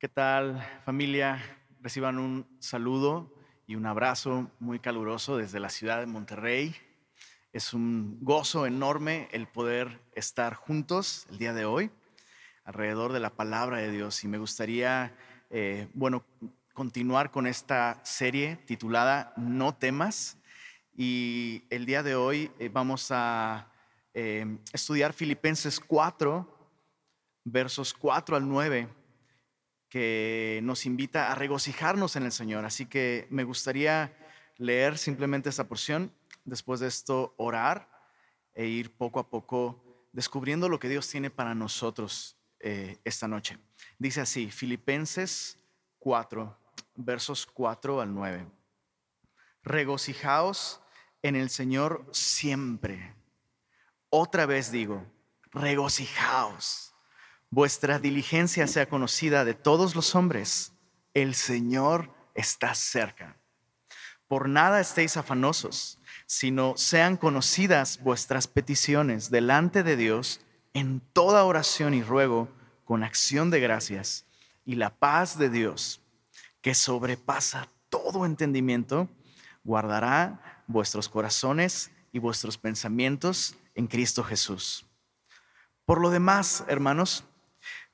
¿Qué tal familia? Reciban un saludo y un abrazo muy caluroso desde la ciudad de Monterrey. Es un gozo enorme el poder estar juntos el día de hoy alrededor de la palabra de Dios y me gustaría, eh, bueno, continuar con esta serie titulada No temas y el día de hoy eh, vamos a eh, estudiar Filipenses 4, versos 4 al 9 que nos invita a regocijarnos en el Señor. Así que me gustaría leer simplemente esta porción, después de esto orar e ir poco a poco descubriendo lo que Dios tiene para nosotros eh, esta noche. Dice así, Filipenses 4, versos 4 al 9. Regocijaos en el Señor siempre. Otra vez digo, regocijaos vuestra diligencia sea conocida de todos los hombres, el Señor está cerca. Por nada estéis afanosos, sino sean conocidas vuestras peticiones delante de Dios en toda oración y ruego con acción de gracias. Y la paz de Dios, que sobrepasa todo entendimiento, guardará vuestros corazones y vuestros pensamientos en Cristo Jesús. Por lo demás, hermanos,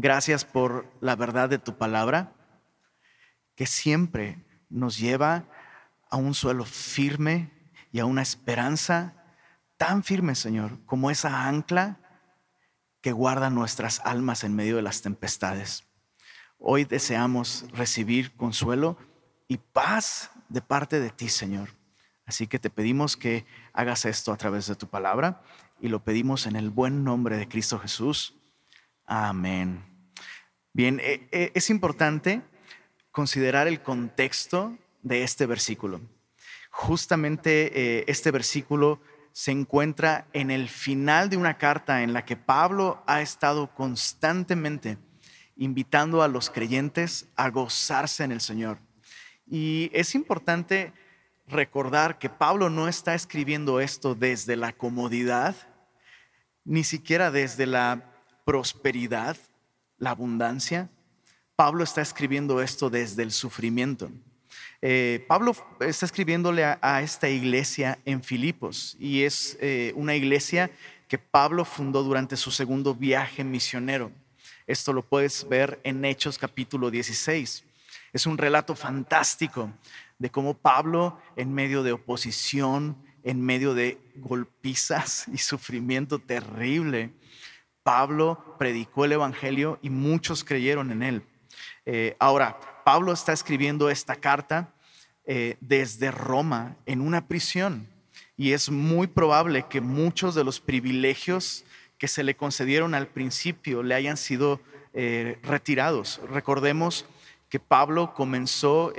Gracias por la verdad de tu palabra, que siempre nos lleva a un suelo firme y a una esperanza tan firme, Señor, como esa ancla que guarda nuestras almas en medio de las tempestades. Hoy deseamos recibir consuelo y paz de parte de ti, Señor. Así que te pedimos que hagas esto a través de tu palabra y lo pedimos en el buen nombre de Cristo Jesús. Amén. Bien, eh, eh, es importante considerar el contexto de este versículo. Justamente eh, este versículo se encuentra en el final de una carta en la que Pablo ha estado constantemente invitando a los creyentes a gozarse en el Señor. Y es importante recordar que Pablo no está escribiendo esto desde la comodidad, ni siquiera desde la prosperidad, la abundancia. Pablo está escribiendo esto desde el sufrimiento. Eh, Pablo está escribiéndole a, esta iglesia en Filipos y es eh, una iglesia que Pablo fundó durante su segundo viaje misionero. Esto lo puedes ver en Hechos capítulo 16. Es un relato fantástico de cómo Pablo, en medio de oposición, en medio de golpizas y sufrimiento terrible, Pablo predicó el Evangelio y muchos creyeron en él. Eh, ahora, Pablo está escribiendo esta carta eh, desde Roma en una prisión y es muy probable que muchos de los privilegios que se le concedieron al principio le hayan sido eh, retirados. Recordemos que Pablo comenzó,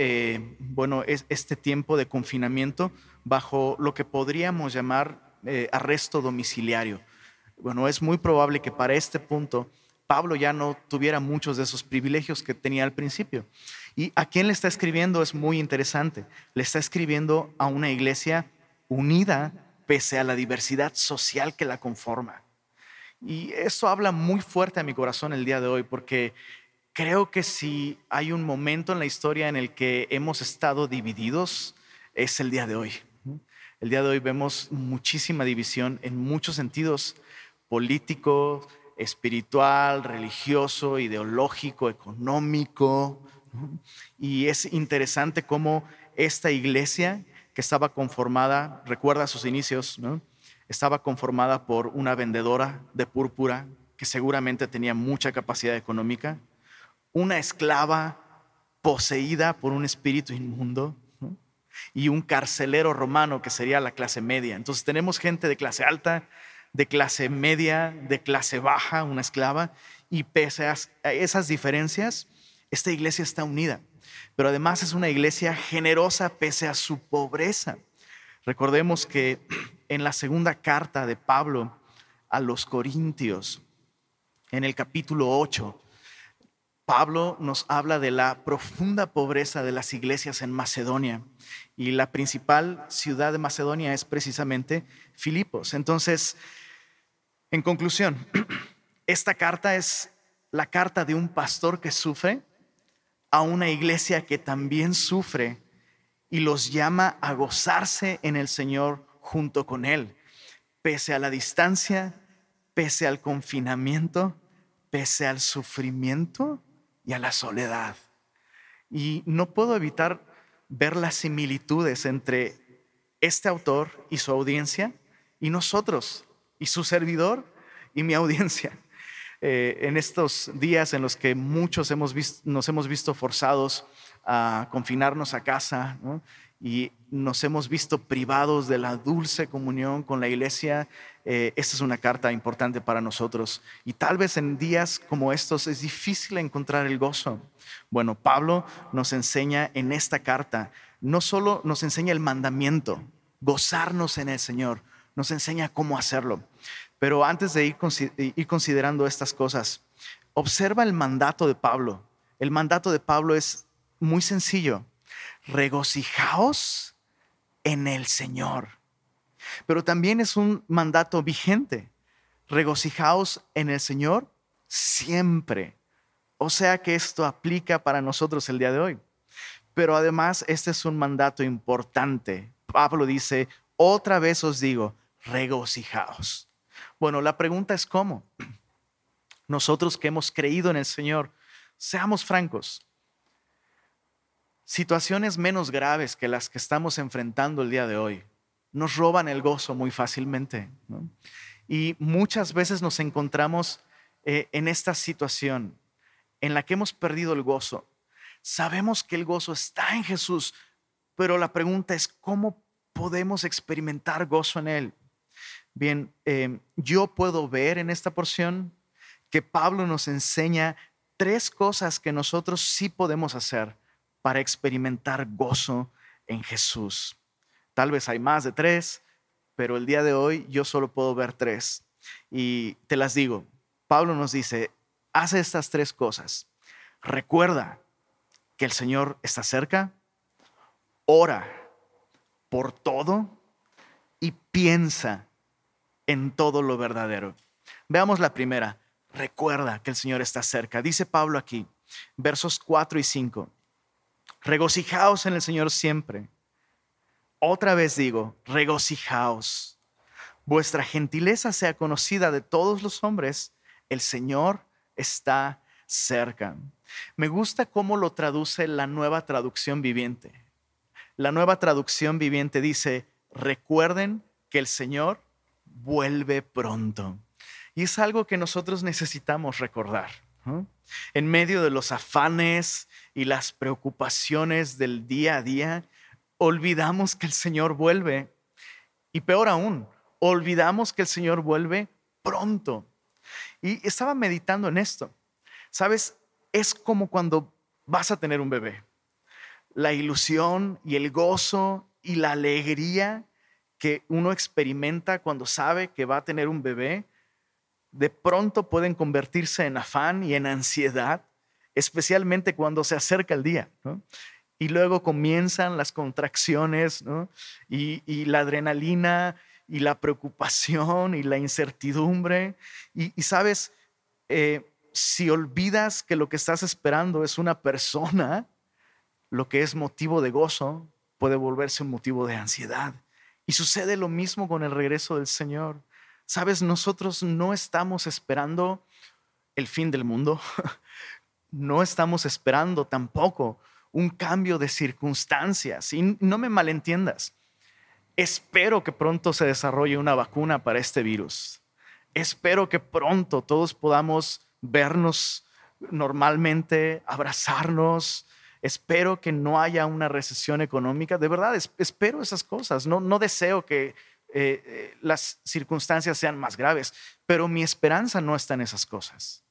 bueno, este tiempo de confinamiento bajo lo que podríamos llamar arresto domiciliario. Bueno, es muy probable que para este punto Pablo ya no tuviera muchos de esos privilegios que tenía al principio. Y a quién le está escribiendo es muy interesante. Le está escribiendo a una iglesia unida pese a la diversidad social que la conforma. Y eso habla muy fuerte a mi corazón el día de hoy porque creo que si hay un momento en la historia en el que hemos estado divididos, es el día de hoy. El día de hoy vemos muchísima división en muchos sentidos político, espiritual, religioso, ideológico, económico. Y es interesante cómo esta iglesia que estaba conformada, recuerda sus inicios, estaba conformada por una vendedora de púrpura que seguramente tenía mucha capacidad económica, una esclava poseída por un espíritu inmundo y un carcelero romano que sería la clase media. Entonces tenemos gente de clase alta, de clase media, de clase baja, una esclava, y pese a esas diferencias, Esta iglesia está unida, pero además es una iglesia generosa pese a su pobreza. Recordemos que en la segunda carta de Pablo a los Corintios, en el capítulo 8, Pablo nos habla de la profunda pobreza de las iglesias en Macedonia y la principal ciudad de Macedonia es precisamente Filipos. Entonces, en conclusión, esta carta es la carta de un pastor que sufre a una iglesia que también sufre y los llama a gozarse en el Señor junto con Él, pese a la distancia, pese al confinamiento, pese al sufrimiento y a la soledad. Y no puedo evitar ver las similitudes entre este autor y su audiencia y nosotros y su servidor y mi audiencia. Eh, en estos días en los que muchos hemos nos hemos visto forzados a confinarnos a casa y nos hemos visto privados de la dulce comunión con la iglesia, eh, esta es una carta importante para nosotros. Y tal vez en días como estos es difícil encontrar el gozo. Bueno, Pablo nos enseña en esta carta, no solo nos enseña el mandamiento, gozarnos en el Señor, nos enseña cómo hacerlo. Pero antes de ir, considerando estas cosas, observa el mandato de Pablo. El mandato de Pablo es muy sencillo. Regocijaos en el Señor. Pero también es un mandato vigente. Regocijaos en el Señor siempre. O sea que esto aplica para nosotros el día de hoy. Pero además este es un mandato importante. Pablo dice, otra vez os digo, regocijaos. Bueno, la pregunta es cómo. Nosotros que hemos creído en el Señor, seamos francos, situaciones menos graves que las que estamos enfrentando el día de hoy nos roban el gozo muy fácilmente. Y muchas veces nos encontramos eh, en esta situación en la que hemos perdido el gozo. Sabemos que el gozo está en Jesús, pero la pregunta es, ¿cómo podemos experimentar gozo en Él? Bien, em, yo puedo ver en esta porción que Pablo nos enseña tres cosas que nosotros sí podemos hacer para experimentar gozo en Jesús. Tal vez hay más de tres, pero el día de hoy yo solo puedo ver tres. Y te las digo, Pablo nos dice, haz estas tres cosas. Recuerda que el Señor está cerca, ora por todo y piensa en todo lo verdadero. Veamos la primera. Recuerda que el Señor está cerca. Dice Pablo aquí, versos 4 y 5. Regocijaos en el Señor siempre. Otra vez digo, regocijaos. Vuestra gentileza sea conocida de todos los hombres. El Señor está cerca. Me gusta cómo lo traduce la nueva traducción viviente. La nueva traducción viviente dice, recuerden que el Señor vuelve pronto. Y es algo que nosotros necesitamos recordar. En medio de los afanes y las preocupaciones del día a día, olvidamos que el Señor vuelve. Y peor aún, olvidamos que el Señor vuelve pronto. Y estaba meditando en esto. Sabes, es como cuando vas a tener un bebé. La ilusión y el gozo y la alegría que uno experimenta cuando sabe que va a tener un bebé, de pronto pueden convertirse en afán y en ansiedad, especialmente cuando se acerca el día. Y luego comienzan las contracciones y, la adrenalina y la preocupación y la incertidumbre. Y, sabes, eh, si olvidas que lo que estás esperando es una persona, lo que es motivo de gozo puede volverse un motivo de ansiedad. Y sucede lo mismo con el regreso del Señor. Sabes, nosotros no estamos esperando el fin del mundo, no estamos esperando tampoco un cambio de circunstancias. Y no me malentiendas, espero que pronto se desarrolle una vacuna para este virus. Espero que pronto todos podamos vernos normalmente, abrazarnos, Espero que no haya una recesión económica. De verdad, espero esas cosas. No, deseo que eh, eh, las circunstancias sean más graves, pero mi esperanza no está en esas cosas.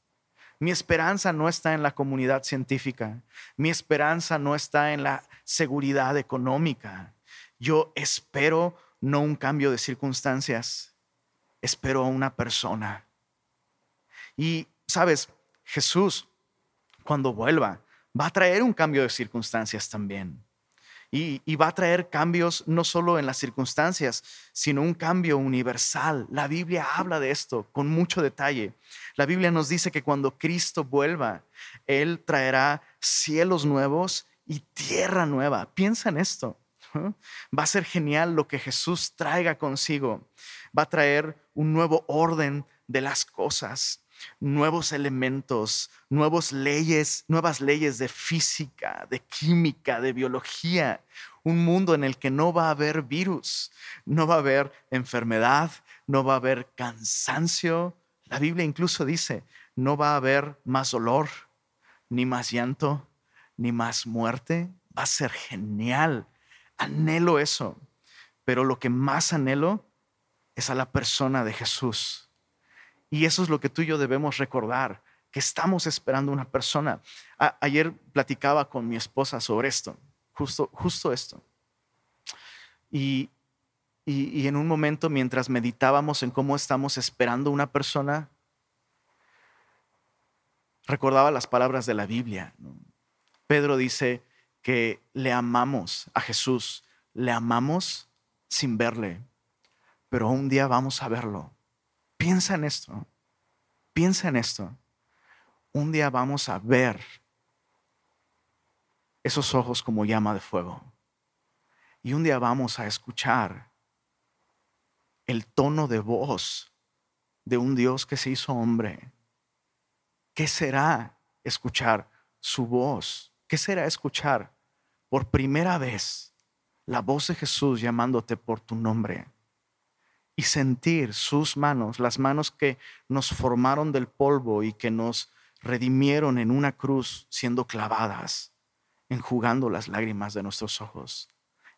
Mi esperanza no está en la comunidad científica. Mi esperanza no está en la seguridad económica. Yo espero no un cambio de circunstancias, espero a una persona. Y, sabes, Jesús, cuando vuelva, va a traer un cambio de circunstancias también. Y, va a traer cambios no solo en las circunstancias, sino un cambio universal. La Biblia habla de esto con mucho detalle. La Biblia nos dice que cuando Cristo vuelva, Él traerá cielos nuevos y tierra nueva. Piensa en esto. Va a ser genial lo que Jesús traiga consigo. Va a traer un nuevo orden de las cosas nuevos elementos, nuevas leyes, nuevas leyes de física, de química, de biología, un mundo en el que no va a haber virus, no va a haber enfermedad, no va a haber cansancio. La Biblia incluso dice, no va a haber más dolor, ni más llanto, ni más muerte. Va a ser genial. Anhelo eso. Pero lo que más anhelo es a la persona de Jesús y eso es lo que tú y yo debemos recordar, que estamos esperando una persona. ayer platicaba con mi esposa sobre esto, justo, justo esto. Y, y, en un momento, mientras meditábamos en cómo estamos esperando una persona, recordaba las palabras de la Biblia. Pedro dice que le amamos a Jesús, le amamos sin verle, pero un día vamos a verlo Piensa en esto. Piensa en esto. Un día vamos a ver esos ojos como llama de fuego. Y un día vamos a escuchar el tono de voz de un Dios que se hizo hombre. ¿Qué será escuchar su voz? ¿Qué será escuchar por primera vez la voz de Jesús llamándote por tu nombre? Y sentir sus manos, las manos que nos formaron del polvo y que nos redimieron en una cruz siendo clavadas, enjugando las lágrimas de nuestros ojos.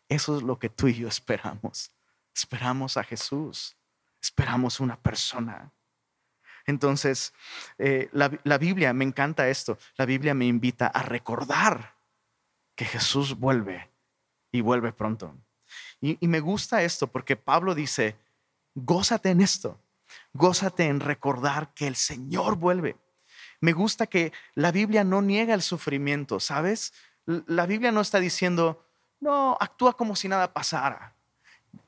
Eso es lo que tú y yo esperamos. Esperamos a Jesús, esperamos una persona. Entonces, eh, la, Biblia, me encanta esto, la Biblia me invita a recordar que Jesús vuelve y vuelve pronto. y me gusta esto porque Pablo dice, Gózate en esto. Gózate en recordar que el Señor vuelve. Me gusta que la Biblia no niega el sufrimiento, ¿sabes? La Biblia no está diciendo, no, actúa como si nada pasara.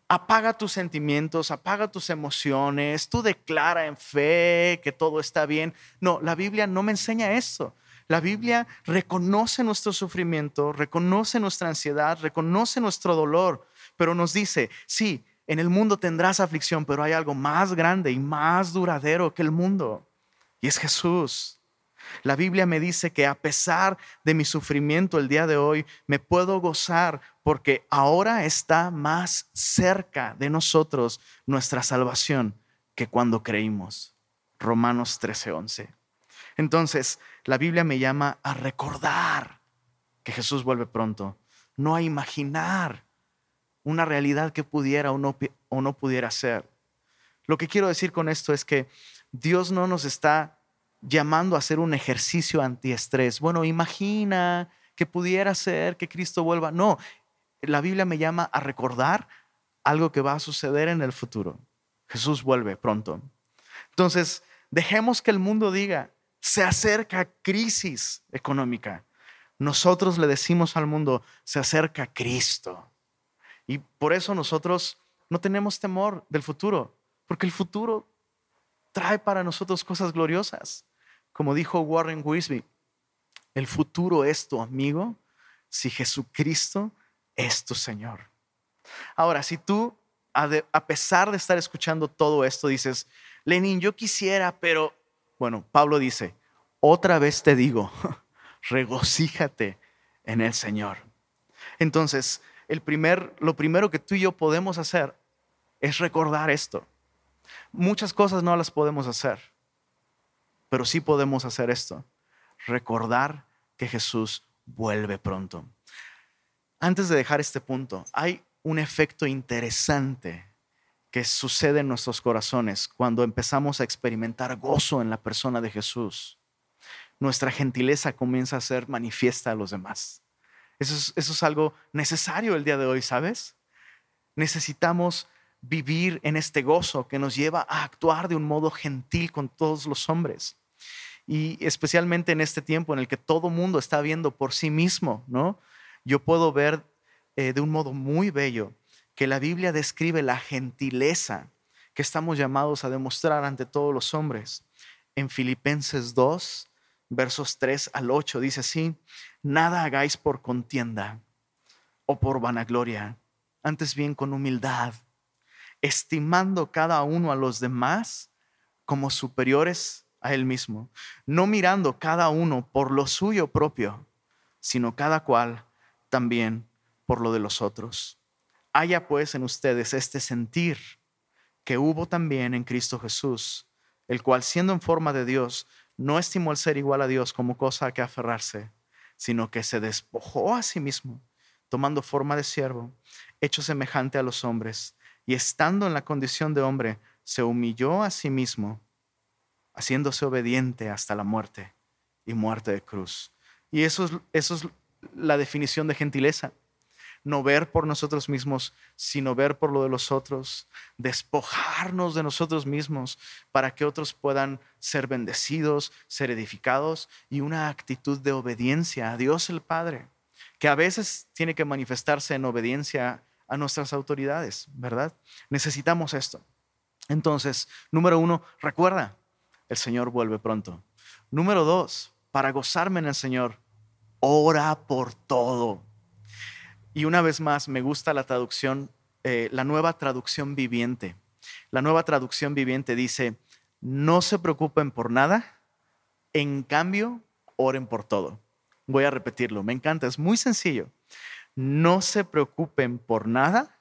Apaga tus sentimientos, apaga tus emociones, tú declara en fe que todo está bien. No, la Biblia no me enseña eso. La Biblia reconoce nuestro sufrimiento, reconoce nuestra ansiedad, reconoce nuestro dolor, pero nos dice, sí, en el mundo tendrás aflicción, pero hay algo más grande y más duradero que el mundo. Y es Jesús. La Biblia me dice que a pesar de mi sufrimiento el día de hoy, me puedo gozar porque ahora está más cerca de nosotros nuestra salvación que cuando creímos. Romanos 13:11. Entonces, la Biblia me llama a recordar que Jesús vuelve pronto, no a imaginar una realidad que pudiera o no, o no pudiera ser. Lo que quiero decir con esto es que Dios no nos está llamando a hacer un ejercicio antiestrés. Bueno, imagina que pudiera ser que Cristo vuelva. No, la Biblia me llama a recordar algo que va a suceder en el futuro. Jesús vuelve pronto. Entonces, dejemos que el mundo diga, se acerca crisis económica. Nosotros le decimos al mundo, se acerca Cristo. Y por eso nosotros no tenemos temor del futuro, porque el futuro trae para nosotros cosas gloriosas. Como dijo Warren Wisby, el futuro es tu amigo si Jesucristo es tu Señor. Ahora, si tú, a pesar de estar escuchando todo esto, dices, Lenin, yo quisiera, pero, bueno, Pablo dice, otra vez te digo, regocíjate en el Señor. Entonces, el primer, lo primero que tú y yo podemos hacer es recordar esto. Muchas cosas no las podemos hacer, pero sí podemos hacer esto. Recordar que Jesús vuelve pronto. Antes de dejar este punto, hay un efecto interesante que sucede en nuestros corazones cuando empezamos a experimentar gozo en la persona de Jesús. nuestra gentileza comienza a ser manifiesta a los demás. Eso es, algo necesario el día de hoy, ¿sabes? Necesitamos vivir en este gozo que nos lleva a actuar de un modo gentil con todos los hombres. Y especialmente en este tiempo en el que todo mundo está viendo por sí mismo, ¿no? Yo puedo ver eh, de un modo muy bello que la Biblia describe la gentileza que estamos llamados a demostrar ante todos los hombres. En Filipenses 2, versos 3 al 8, dice así, nada hagáis por contienda o por vanagloria, antes bien con humildad estimando cada uno a los demás como superiores a él mismo, no mirando cada uno por lo suyo propio, sino cada cual también por lo de los otros. Haya pues en ustedes este sentir que hubo también en Cristo Jesús, el cual siendo en forma de Dios, no estimó el ser igual a Dios como cosa a que aferrarse, sino que se despojó a sí mismo, tomando forma de siervo, hecho semejante a los hombres y estando en la condición de hombre, se humilló a sí mismo, haciéndose obediente hasta la muerte y muerte de cruz. Y eso es, eso es la definición de gentileza. No ver por nosotros mismos, sino ver por lo de los otros, despojarnos de nosotros mismos para que otros puedan ser bendecidos, ser edificados y una actitud de obediencia a Dios el Padre, que a veces tiene que manifestarse en obediencia a nuestras autoridades, ¿verdad? Necesitamos esto. Entonces, número uno, recuerda, el Señor vuelve pronto. Número dos, para gozarme en el Señor, ora por todo. Y una vez más, me gusta la traducción, eh, la nueva traducción viviente. La nueva traducción viviente dice, no se preocupen por nada, en cambio, oren por todo. Voy a repetirlo, me encanta, es muy sencillo no se preocupen por nada,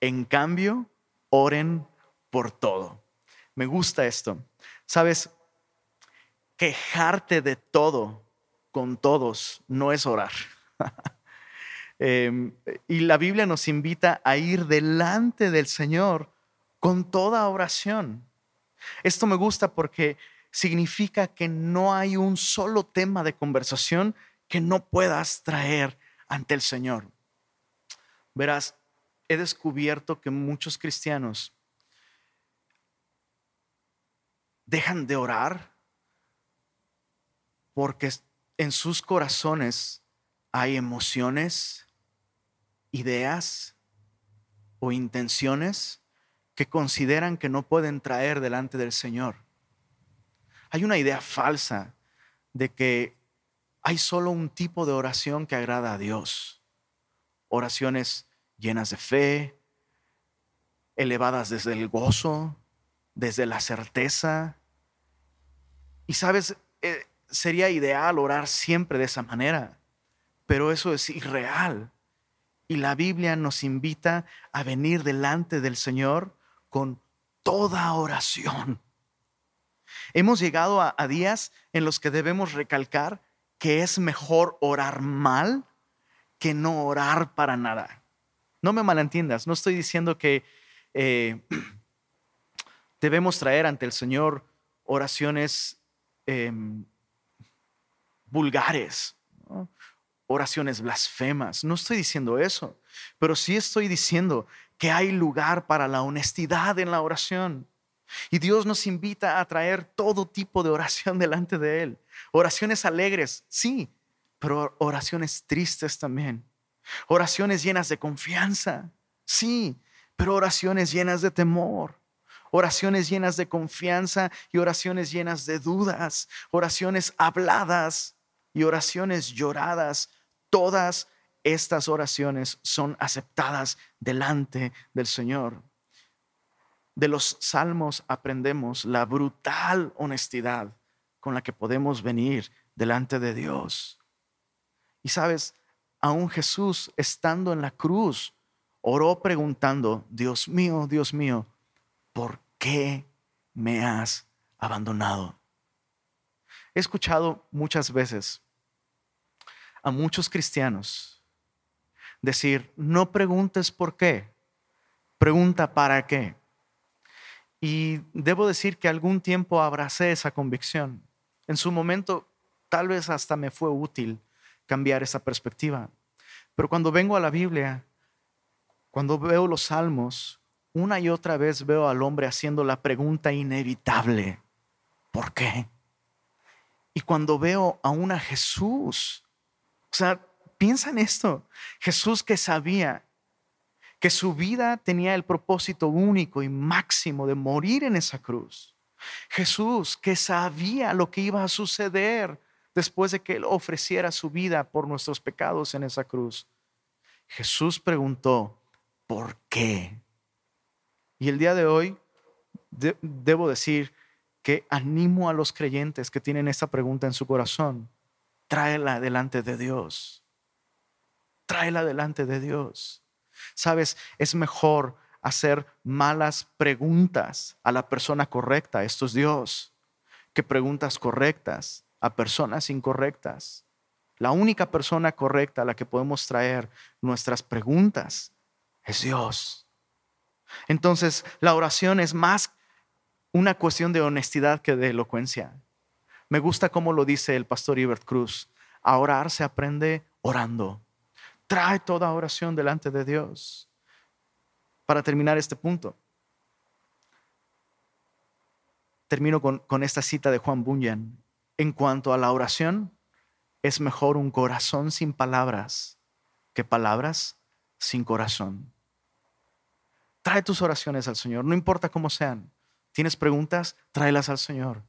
en cambio, oren por todo. Me gusta esto. Sabes, quejarte de todo con todos no es orar. Em, y la Biblia nos invita a ir delante del Señor con toda oración. Esto me gusta porque significa que no hay un solo tema de conversación que no puedas traer ante el Señor. Verás, he descubierto que muchos cristianos dejan de orar porque en sus corazones hay emociones, ideas o intenciones que consideran que no pueden traer delante del Señor. Hay una idea falsa de que hay solo un tipo de oración que agrada a Dios. Oraciones llenas de fe, elevadas desde el gozo, desde la certeza. Y sabes, eh, sería ideal orar siempre de esa manera, pero eso es irreal. Y la Biblia nos invita a venir delante del Señor con toda oración. Hemos llegado a días en los que debemos recalcar que es mejor orar mal que no orar para nada. No me malentiendas, no estoy diciendo que eh, debemos traer ante el Señor oraciones em, vulgares, oraciones blasfemas. No estoy diciendo eso, pero sí estoy diciendo que hay lugar para la honestidad en la oración. Y Dios nos invita a traer todo tipo de oración delante de Él. Oraciones alegres, sí, pero oraciones tristes también. Oraciones llenas de confianza, sí, pero oraciones llenas de temor. Oraciones llenas de confianza y oraciones llenas de dudas. Oraciones habladas y oraciones lloradas. Todas estas oraciones son aceptadas delante del Señor. De los salmos aprendemos la brutal honestidad con la que podemos venir delante de Dios. Y sabes, aún Jesús estando en la cruz, oró preguntando, Dios mío, Dios mío, ¿por qué me has abandonado? He escuchado muchas veces a muchos cristianos decir, no preguntes por qué, pregunta para qué. Y debo decir que algún tiempo abracé esa convicción. En su momento tal vez hasta me fue útil cambiar esa perspectiva. Pero cuando vengo a la Biblia, cuando veo los salmos, una y otra vez veo al hombre haciendo la pregunta inevitable, ¿por qué? Y cuando veo a una Jesús, o sea, piensa en esto, Jesús que sabía que su vida tenía el propósito único y máximo de morir en esa cruz. Jesús que sabía lo que iba a suceder después de que Él ofreciera su vida por nuestros pecados en esa cruz. Jesús preguntó, ¿por qué? Y el día de hoy debo decir que animo a los creyentes que tienen esa pregunta en su corazón, tráela delante de Dios. Tráela delante de Dios. Sabes, es mejor hacer malas preguntas a la persona correcta, esto es Dios, que preguntas correctas a personas incorrectas. La única persona correcta a la que podemos traer nuestras preguntas es Dios. Entonces, la oración es más una cuestión de honestidad que de elocuencia. Me gusta cómo lo dice el pastor Ibert Cruz. A orar se aprende orando. Trae toda oración delante de Dios. Para terminar este punto, termino con, con esta cita de Juan Bunyan. En cuanto a la oración, es mejor un corazón sin palabras que palabras sin corazón. Trae tus oraciones al Señor, no importa cómo sean. ¿Tienes preguntas? Tráelas al Señor.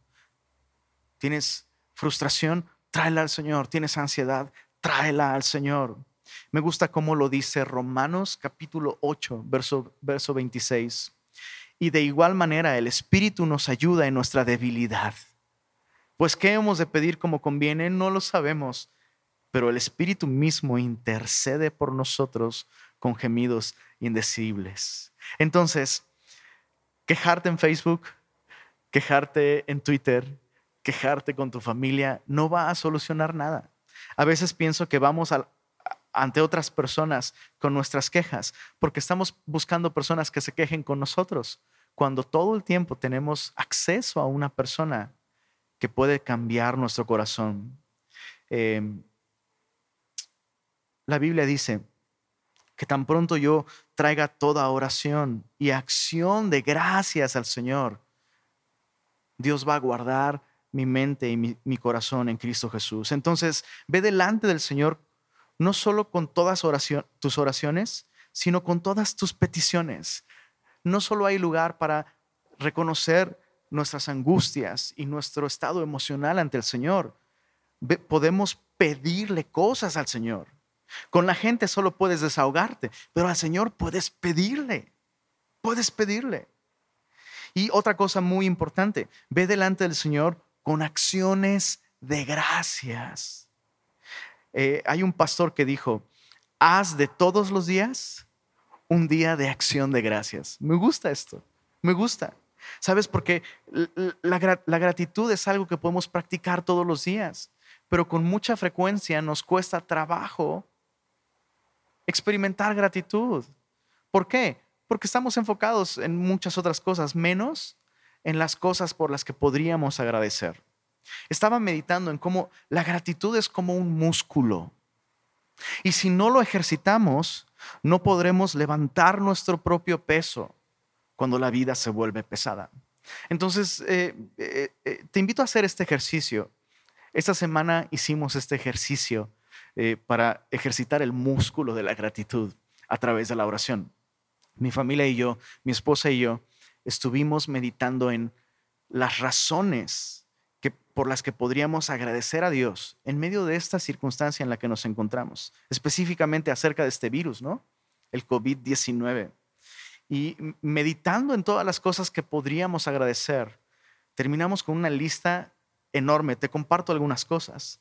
¿Tienes frustración? Tráela al Señor. ¿Tienes ansiedad? Tráela al Señor. Me gusta cómo lo dice Romanos capítulo 8, verso, verso 26. Y de igual manera el Espíritu nos ayuda en nuestra debilidad pues ¿qué hemos de pedir como conviene? No lo sabemos, pero el Espíritu mismo intercede por nosotros con gemidos indecibles. Entonces, quejarte en Facebook, quejarte en Twitter, quejarte con tu familia, no va a solucionar nada. A veces pienso que vamos ante otras personas con nuestras quejas, porque estamos buscando personas que se quejen con nosotros, cuando todo el tiempo tenemos acceso a una persona que puede cambiar nuestro corazón. Em, la Biblia dice que tan pronto yo traiga toda oración y acción de gracias al Señor, Dios va a guardar mi mente y mi, mi corazón en Cristo Jesús. Entonces, ve delante del Señor no solo con todas tus oraciones, sino con todas tus peticiones. No solo hay lugar para reconocer nuestras angustias y nuestro estado emocional ante el Señor. Podemos pedirle cosas al Señor. Con la gente solo puedes desahogarte, pero al Señor puedes pedirle. Puedes pedirle. Y otra cosa muy importante, ve delante del Señor con acciones de gracias. Eh, hay un pastor que dijo, haz de todos los días un día de acción de gracias. Me gusta esto, me gusta. ¿Sabes? Porque la, gratitud es algo que podemos practicar todos los días, pero con mucha frecuencia nos cuesta trabajo experimentar gratitud. ¿Por qué? Porque estamos enfocados en muchas otras cosas, menos en las cosas por las que podríamos agradecer. Estaba meditando en cómo la gratitud es como un músculo. Y si no lo ejercitamos, no podremos levantar nuestro propio peso cuando la vida se vuelve pesada. Entonces, eh, eh, eh, te invito a hacer este ejercicio. Esta semana hicimos este ejercicio para ejercitar el músculo de la gratitud a través de la oración. Mi familia y yo, mi esposa y yo, estuvimos meditando en las razones que, por las que podríamos agradecer a Dios en medio de esta circunstancia en la que nos encontramos, específicamente acerca de este virus, ¿no? El COVID-19 y meditando en todas las cosas que podríamos agradecer, terminamos con una lista enorme. Te comparto algunas cosas.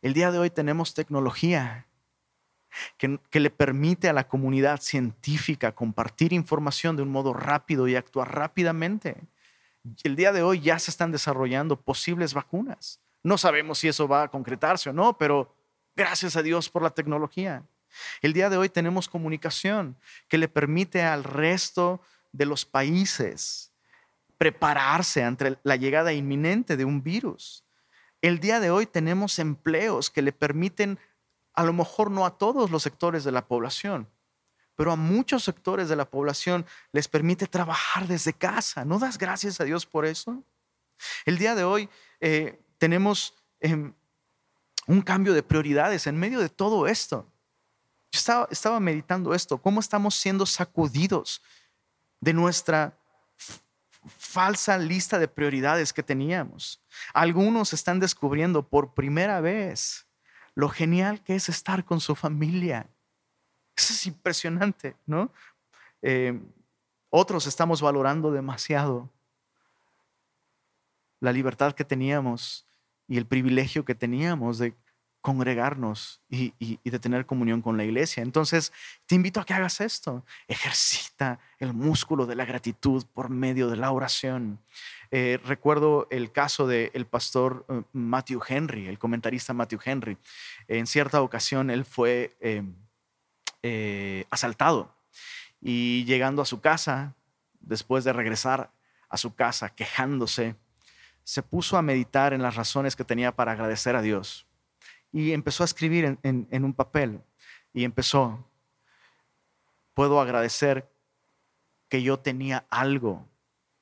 El día de hoy tenemos tecnología que, le permite a la comunidad científica compartir información de un modo rápido y actuar rápidamente. El día de hoy ya se están desarrollando posibles vacunas. No sabemos si eso va a concretarse o no, pero gracias a Dios por la tecnología. El día de hoy tenemos comunicación que le permite al resto de los países prepararse ante la llegada inminente de un virus. El día de hoy tenemos empleos que le permiten, a lo mejor no a todos los sectores de la población, pero a muchos sectores de la población les permite trabajar desde casa. ¿No das gracias a Dios por eso? El día de hoy eh, tenemos em, un cambio de prioridades en medio de todo esto. Yo estaba, estaba meditando esto, cómo estamos siendo sacudidos de nuestra falsa lista de prioridades que teníamos. Algunos están descubriendo por primera vez lo genial que es estar con su familia. Eso es impresionante, ¿no? Eh, otros estamos valorando demasiado la libertad que teníamos y el privilegio que teníamos de congregarnos y, de tener comunión con la iglesia. Entonces, te invito a que hagas esto. Ejercita el músculo de la gratitud por medio de la oración. Eh, recuerdo el caso del pastor eh, Matthew Henry, el comentarista Matthew Henry. En cierta ocasión él fue eh, asaltado y llegando a su casa, después de regresar a su casa quejándose, se puso a meditar en las razones que tenía para agradecer a Dios y empezó a escribir en, un papel y empezó, puedo agradecer que yo tenía algo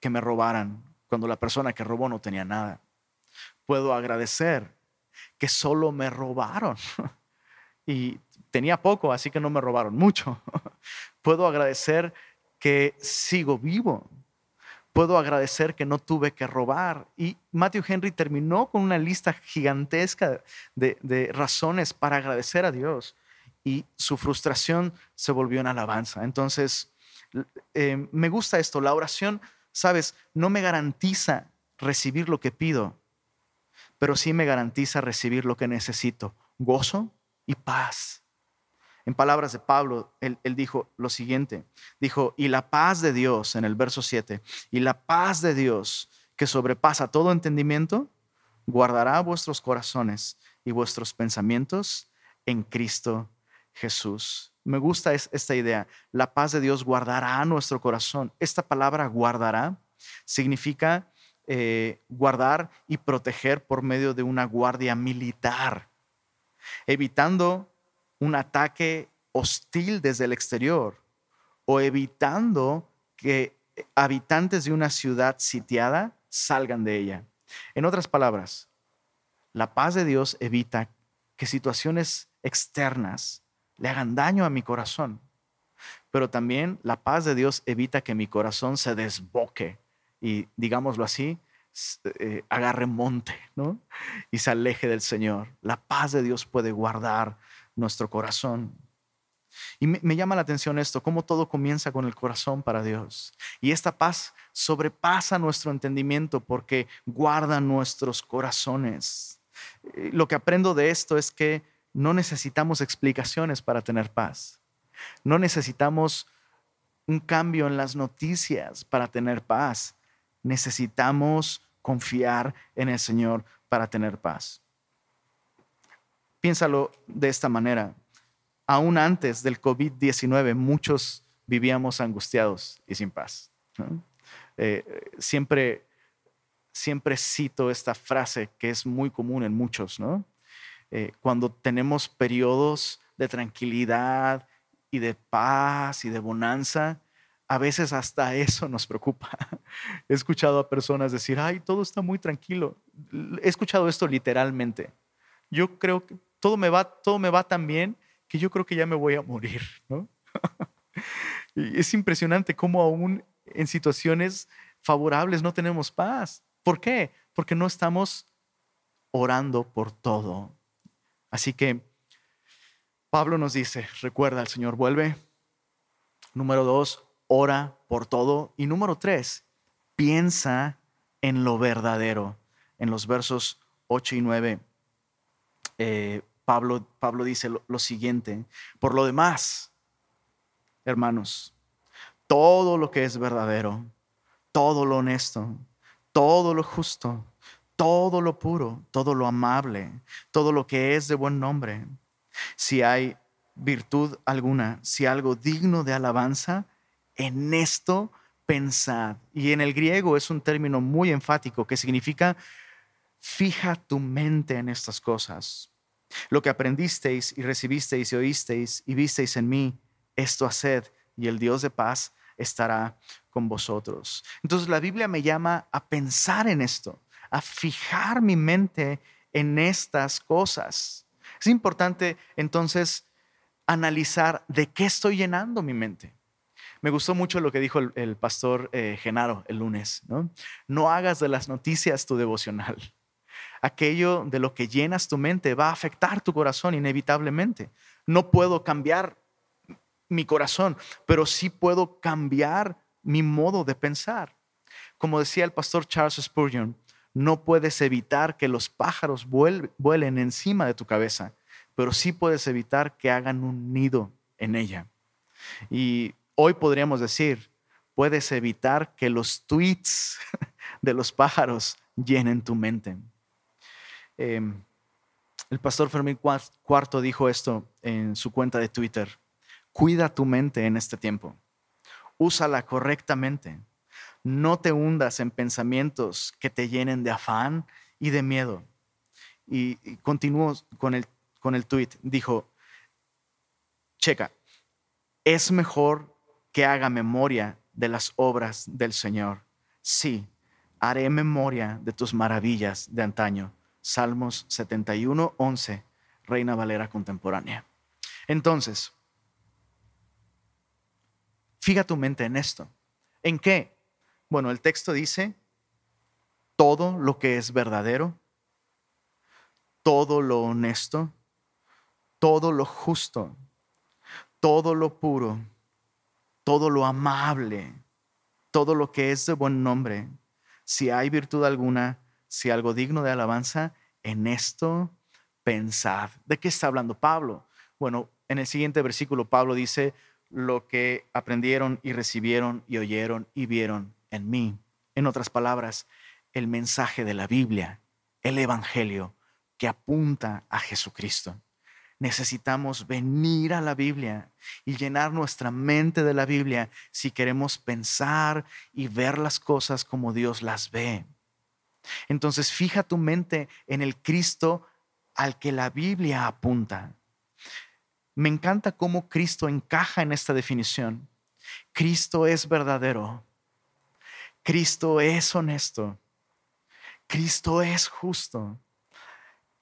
que me robaran cuando la persona que robó no tenía nada. Puedo agradecer que solo me robaron y tenía poco, así que no me robaron mucho. Puedo agradecer que sigo vivo puedo agradecer que no tuve que robar. Y Matthew Henry terminó con una lista gigantesca de, razones para agradecer a Dios y su frustración se volvió en alabanza. Entonces, eh, me gusta esto, la oración, sabes, no me garantiza recibir lo que pido, pero sí me garantiza recibir lo que necesito, gozo y paz. En palabras de Pablo, él, dijo lo siguiente, dijo, y la paz de Dios, en el verso 7, y la paz de Dios que sobrepasa todo entendimiento, guardará vuestros corazones y vuestros pensamientos en Cristo Jesús. Me gusta esta idea, la paz de Dios guardará nuestro corazón. Esta palabra guardará significa eh, guardar y proteger por medio de una guardia militar, evitando un ataque hostil desde el exterior o evitando que habitantes de una ciudad sitiada salgan de ella. En otras palabras, la paz de Dios evita que situaciones externas le hagan daño a mi corazón, pero también la paz de Dios evita que mi corazón se desboque y, digámoslo así, eh, agarre monte ¿no? y se aleje del Señor. La paz de Dios puede guardar nuestro corazón. Y me, llama la atención esto, cómo todo comienza con el corazón para Dios. Y esta paz sobrepasa nuestro entendimiento porque guarda nuestros corazones. Eh, lo que aprendo de esto es que no necesitamos explicaciones para tener paz. No necesitamos un cambio en las noticias para tener paz. Necesitamos confiar en el Señor para tener paz. Piénsalo de esta manera. Aún antes del COVID-19, muchos vivíamos angustiados y sin paz. Eh, siempre, siempre cito esta frase que es muy común en muchos, ¿no? Eh, cuando tenemos periodos de tranquilidad y de paz y de bonanza, a veces hasta eso nos preocupa. He escuchado a personas decir, ay, todo está muy tranquilo. He escuchado esto literalmente. Yo creo que todo me va, todo me va tan bien que yo creo que ya me voy a morir, ¿no? es impresionante cómo aún en situaciones favorables no tenemos paz. ¿Por qué? Porque no estamos orando por todo. Así que Pablo nos dice, recuerda, el Señor vuelve. Número dos, ora por todo. Y número tres, piensa en lo verdadero. En los versos 8 y 9, eh, Pablo, Pablo dice lo, siguiente, por lo demás, hermanos, todo lo que es verdadero, todo lo honesto, todo lo justo, todo lo puro, todo lo amable, todo lo que es de buen nombre, si hay virtud alguna, si algo digno de alabanza, en esto pensad. Y en el griego es un término muy enfático que significa Fija tu mente en estas cosas. Lo que aprendisteis y recibisteis y oísteis y visteis en mí, esto haced, y el Dios de paz estará con vosotros. Entonces la Biblia me llama a pensar en esto, a fijar mi mente en estas cosas. Es importante entonces analizar de qué estoy llenando mi mente. Me gustó mucho lo que dijo el, pastor eh, Genaro el lunes. ¿no? no hagas de las noticias tu devocional. Aquello de lo que llenas tu mente va a afectar tu corazón inevitablemente. No puedo cambiar mi corazón, pero sí puedo cambiar mi modo de pensar. Como decía el pastor Charles Spurgeon, no puedes evitar que los pájaros vuelen encima de tu cabeza, pero sí puedes evitar que hagan un nido en ella. Y hoy podríamos decir, puedes evitar que los tweets de los pájaros llenen tu mente. Em, el pastor Fermín Cuarto dijo esto en su cuenta de Twitter. Cuida tu mente en este tiempo. Úsala correctamente. No te hundas en pensamientos que te llenen de afán y de miedo. Y, y continuó con el, con el tweet. Dijo, checa, es mejor que haga memoria de las obras del Señor. Sí, haré memoria de tus maravillas de antaño. Salmos 71, 11, Reina Valera contemporánea. Entonces, fija tu mente en esto. ¿En qué? Bueno, el texto dice, todo lo que es verdadero, todo lo honesto, todo lo justo, todo lo puro, todo lo amable, todo lo que es de buen nombre, si hay virtud alguna, si algo digno de alabanza, en esto pensad. ¿De qué está hablando Pablo? Bueno, en el siguiente versículo Pablo dice, lo que aprendieron y recibieron y oyeron y vieron en mí. En otras palabras, el mensaje de la Biblia, el Evangelio que apunta a Jesucristo. Necesitamos venir a la Biblia y llenar nuestra mente de la Biblia si queremos pensar y ver las cosas como Dios las ve. Entonces fija tu mente en el Cristo al que la Biblia apunta. Me encanta cómo Cristo encaja en esta definición. Cristo es verdadero. Cristo es honesto. Cristo es justo.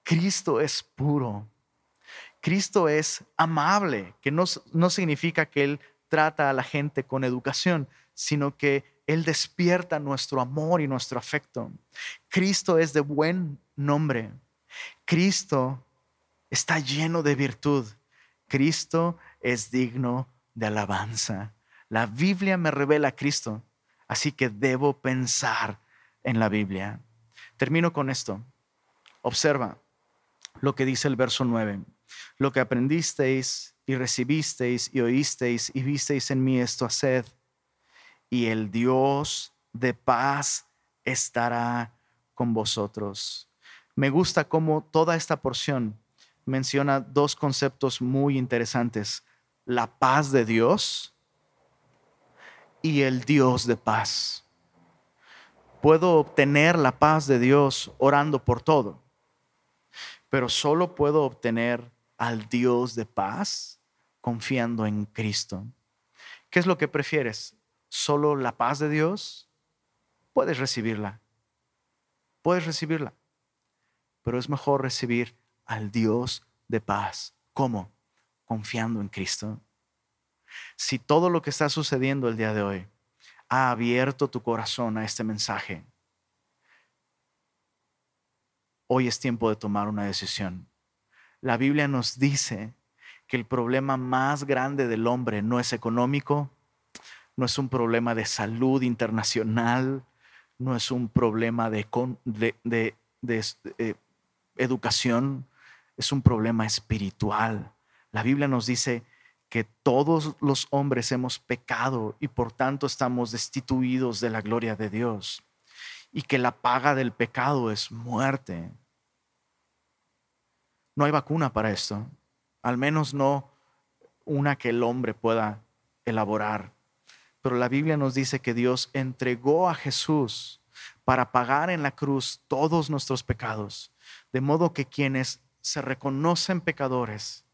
Cristo es puro. Cristo es amable, que no, no significa que Él trata a la gente con educación, sino que Él despierta nuestro amor y nuestro afecto. Cristo es de buen nombre. Cristo está lleno de virtud. Cristo es digno de alabanza. La Biblia me revela a Cristo, así que debo pensar en la Biblia. Termino con esto. Observa lo que dice el verso 9. Lo que aprendisteis y recibisteis y oísteis y visteis en mí, esto haced, y el Dios de paz estará con vosotros. Me gusta cómo toda esta porción menciona dos conceptos muy interesantes, la paz de Dios y el Dios de paz. Puedo obtener la paz de Dios orando por todo, pero solo puedo obtener al Dios de paz confiando en Cristo. ¿Qué es lo que prefieres? ¿Solo la paz de Dios? Puedes recibirla. Puedes recibirla. Pero es mejor recibir al Dios de paz. ¿Cómo? Confiando en Cristo. Si todo lo que está sucediendo el día de hoy ha abierto tu corazón a este mensaje, hoy es tiempo de tomar una decisión. La Biblia nos dice que el problema más grande del hombre no es económico, no es un problema de salud internacional, no es un problema de, eh, educación, es un problema espiritual. La Biblia nos dice que todos los hombres hemos pecado y por tanto estamos destituidos de la gloria de Dios y que la paga del pecado es muerte. No hay vacuna para esto, al menos no una que el hombre pueda elaborar. Pero la Biblia nos dice que Dios entregó a Jesús para pagar en la cruz todos nuestros pecados, de modo que quienes se reconocen pecadores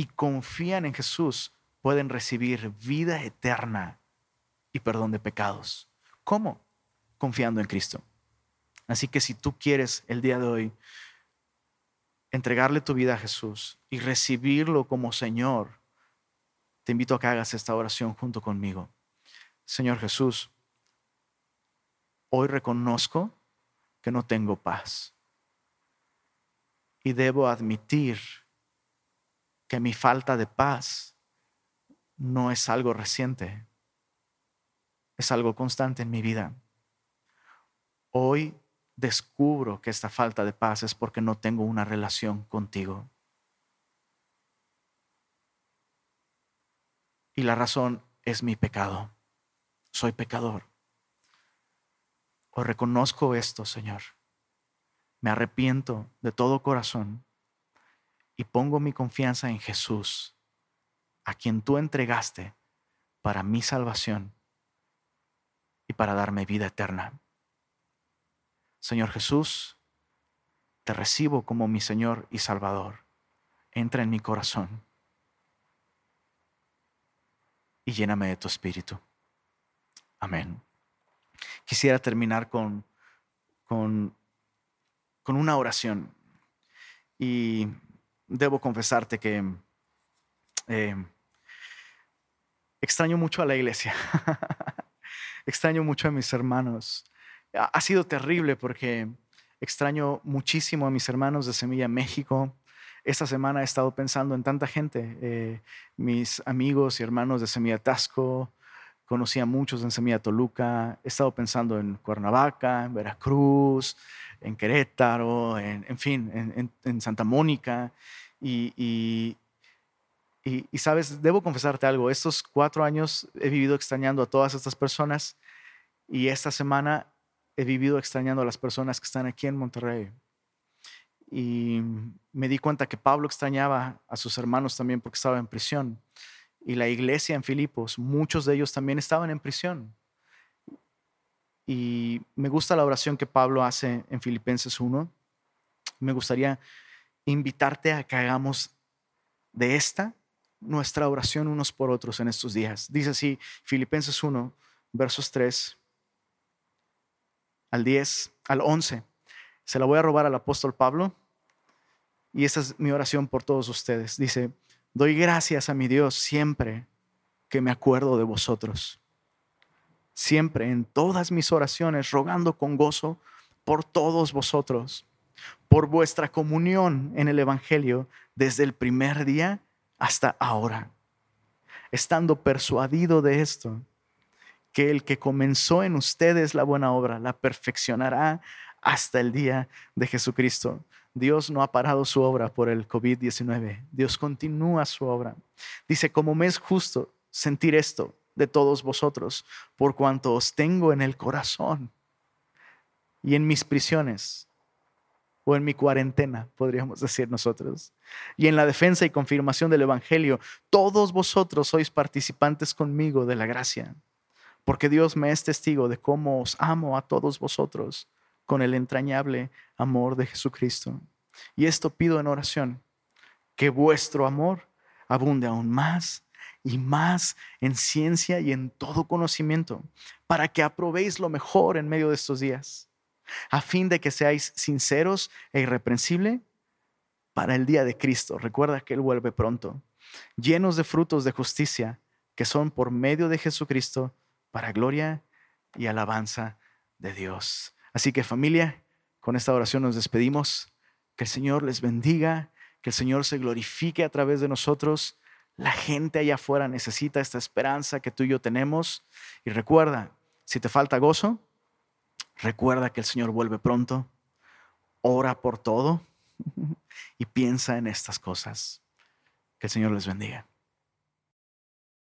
y confían en Jesús pueden recibir vida eterna y perdón de pecados. ¿Cómo? Confiando en Cristo. Así que si tú quieres el día de hoy entregarle tu vida a Jesús y recibirlo como Señor, te invito a que hagas esta oración junto conmigo. Señor Jesús, hoy reconozco que no tengo paz y debo admitir que mi falta de paz no es algo reciente, es algo constante en mi vida. Hoy descubro que esta falta de paz es porque no tengo una relación contigo. Y la razón es mi pecado. Soy pecador. Hoy reconozco esto, Señor. Me arrepiento de todo corazón y pongo mi confianza en Jesús, a quien tú entregaste para mi salvación y para darme vida eterna. Señor Jesús, te recibo como mi Señor y Salvador. Entra en mi corazón y lléname de tu espíritu. Amén. Quisiera terminar con, con, con una oración y debo confesarte que eh, extraño mucho a la iglesia, extraño mucho a mis hermanos. Ha sido terrible porque extraño muchísimo a mis hermanos de Semilla México. Esta semana he estado pensando en tanta gente, eh, mis amigos y hermanos de Semilla Tasco, conocí a muchos en Semilla Toluca, he estado pensando en Cuernavaca, en Veracruz, en Querétaro, en, fin, en, Santa Mónica. Y, y, sabes, debo confesarte algo, estos cuatro años he vivido extrañando a todas estas personas y esta semana he vivido extrañando a las personas que están aquí en Monterrey. Y me di cuenta que Pablo extrañaba a sus hermanos también porque estaba en prisión. Y la iglesia en Filipos, muchos de ellos también estaban en prisión. Y me gusta la oración que Pablo hace en Filipenses 1. Me gustaría invitarte a que hagamos de esta nuestra oración unos por otros en estos días. Dice así, Filipenses 1, versos 3 al 10, al 11. Se la voy a robar al apóstol Pablo y esta es mi oración por todos ustedes. Dice, doy gracias a mi Dios siempre que me acuerdo de vosotros. Siempre en todas mis oraciones, rogando con gozo por todos vosotros, por vuestra comunión en el Evangelio desde el primer día hasta ahora, estando persuadido de esto, que el que comenzó en ustedes la buena obra la perfeccionará hasta el día de Jesucristo. Dios no ha parado su obra por el COVID-19. Dios continúa su obra. Dice, como me es justo sentir esto de todos vosotros, por cuanto os tengo en el corazón y en mis prisiones, o en mi cuarentena, podríamos decir nosotros, y en la defensa y confirmación del Evangelio, todos vosotros sois participantes conmigo de la gracia porque Dios me es testigo de cómo os amo a todos vosotros con el entrañable amor de Jesucristo. Y esto pido en oración, que vuestro amor abunde aún más y más en ciencia y en todo conocimiento, para que aprobéis lo mejor en medio de estos días, a fin de que seáis sinceros e irreprensibles para el día de Cristo. Recuerda que Él vuelve pronto, llenos de frutos de justicia, que son por medio de Jesucristo para gloria y alabanza de Dios. Así que familia, con esta oración nos despedimos. Que el Señor les bendiga, que el Señor se glorifique a través de nosotros. La gente allá afuera necesita esta esperanza que tú y yo tenemos. Y recuerda, si te falta gozo, recuerda que el Señor vuelve pronto. Ora por todo y piensa en estas cosas. Que el Señor les bendiga.